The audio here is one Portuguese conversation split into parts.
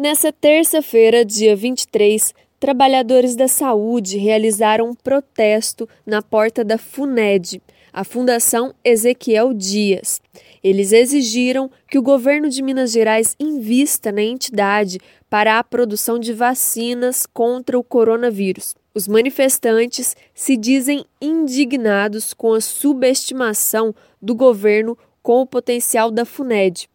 Nessa terça-feira, dia 23, trabalhadores da saúde realizaram um protesto na porta da FUNED, a Fundação Ezequiel Dias. Eles exigiram que o governo de Minas Gerais invista na entidade para a produção de vacinas contra o coronavírus. Os manifestantes se dizem indignados com a subestimação do governo com o potencial da FUNED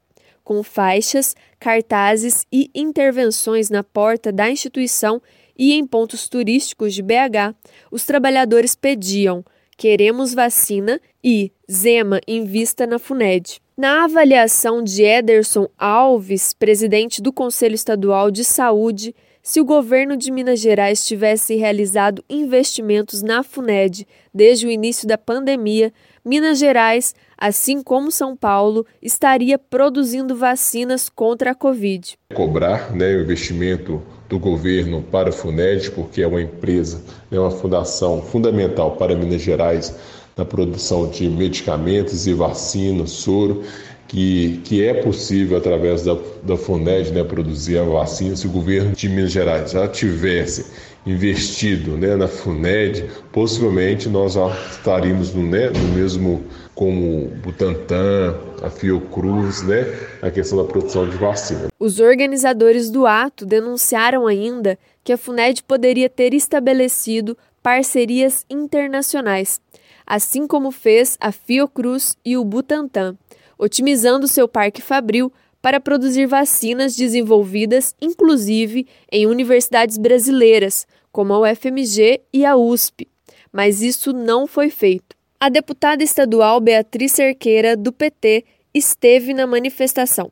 com faixas, cartazes e intervenções na porta da instituição e em pontos turísticos de BH, os trabalhadores pediam: queremos vacina e Zema invista na FUNED. Na avaliação de Ederson Alves, presidente do Conselho Estadual de Saúde, se o governo de Minas Gerais tivesse realizado investimentos na FUNED desde o início da pandemia, Minas Gerais, assim como São Paulo, estaria produzindo vacinas contra a Covid. Cobrar né, o investimento do governo para a FUNED, porque é uma empresa, é uma fundação fundamental para Minas Gerais na produção de medicamentos e vacinas, soro que, que é possível, através da, da FUNED, né, produzir a vacina. Se o governo de Minas Gerais já tivesse investido né, na FUNED, possivelmente nós já estaríamos no, né, no mesmo como Butantan, a Fiocruz, né, a questão da produção de vacina. Os organizadores do ato denunciaram ainda que a FUNED poderia ter estabelecido parcerias internacionais, assim como fez a Fiocruz e o Butantan otimizando seu parque fabril para produzir vacinas desenvolvidas inclusive em universidades brasileiras, como a UFMG e a USP. Mas isso não foi feito. A deputada estadual Beatriz Cerqueira, do PT, esteve na manifestação.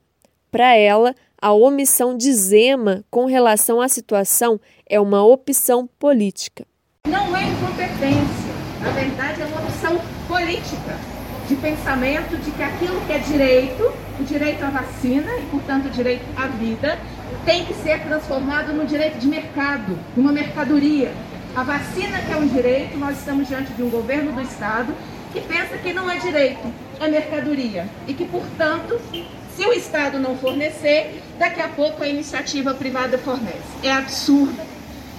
Para ela, a omissão de Zema com relação à situação é uma opção política. Não é incompetência, na verdade é uma opção política de pensamento de que aquilo que é direito, o direito à vacina e, portanto, o direito à vida, tem que ser transformado no direito de mercado, numa mercadoria. A vacina, que é um direito, nós estamos diante de um governo do Estado que pensa que não é direito, é mercadoria. E que, portanto, se o Estado não fornecer, daqui a pouco a iniciativa privada fornece. É absurdo,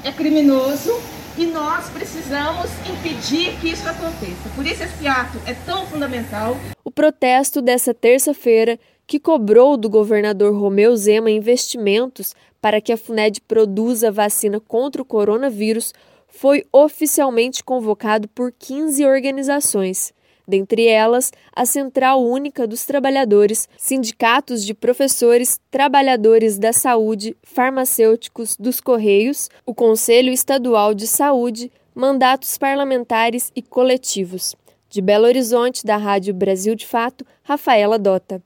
é criminoso e nós precisamos impedir que isso aconteça. Por isso esse ato é tão fundamental. O protesto dessa terça-feira, que cobrou do governador Romeu Zema investimentos para que a FUNED produza vacina contra o coronavírus, foi oficialmente convocado por 15 organizações dentre elas a Central Única dos Trabalhadores, sindicatos de professores, trabalhadores da saúde, farmacêuticos, dos Correios, o Conselho Estadual de Saúde, mandatos parlamentares e coletivos. De Belo Horizonte, da Rádio Brasil de Fato, Rafaela Dota.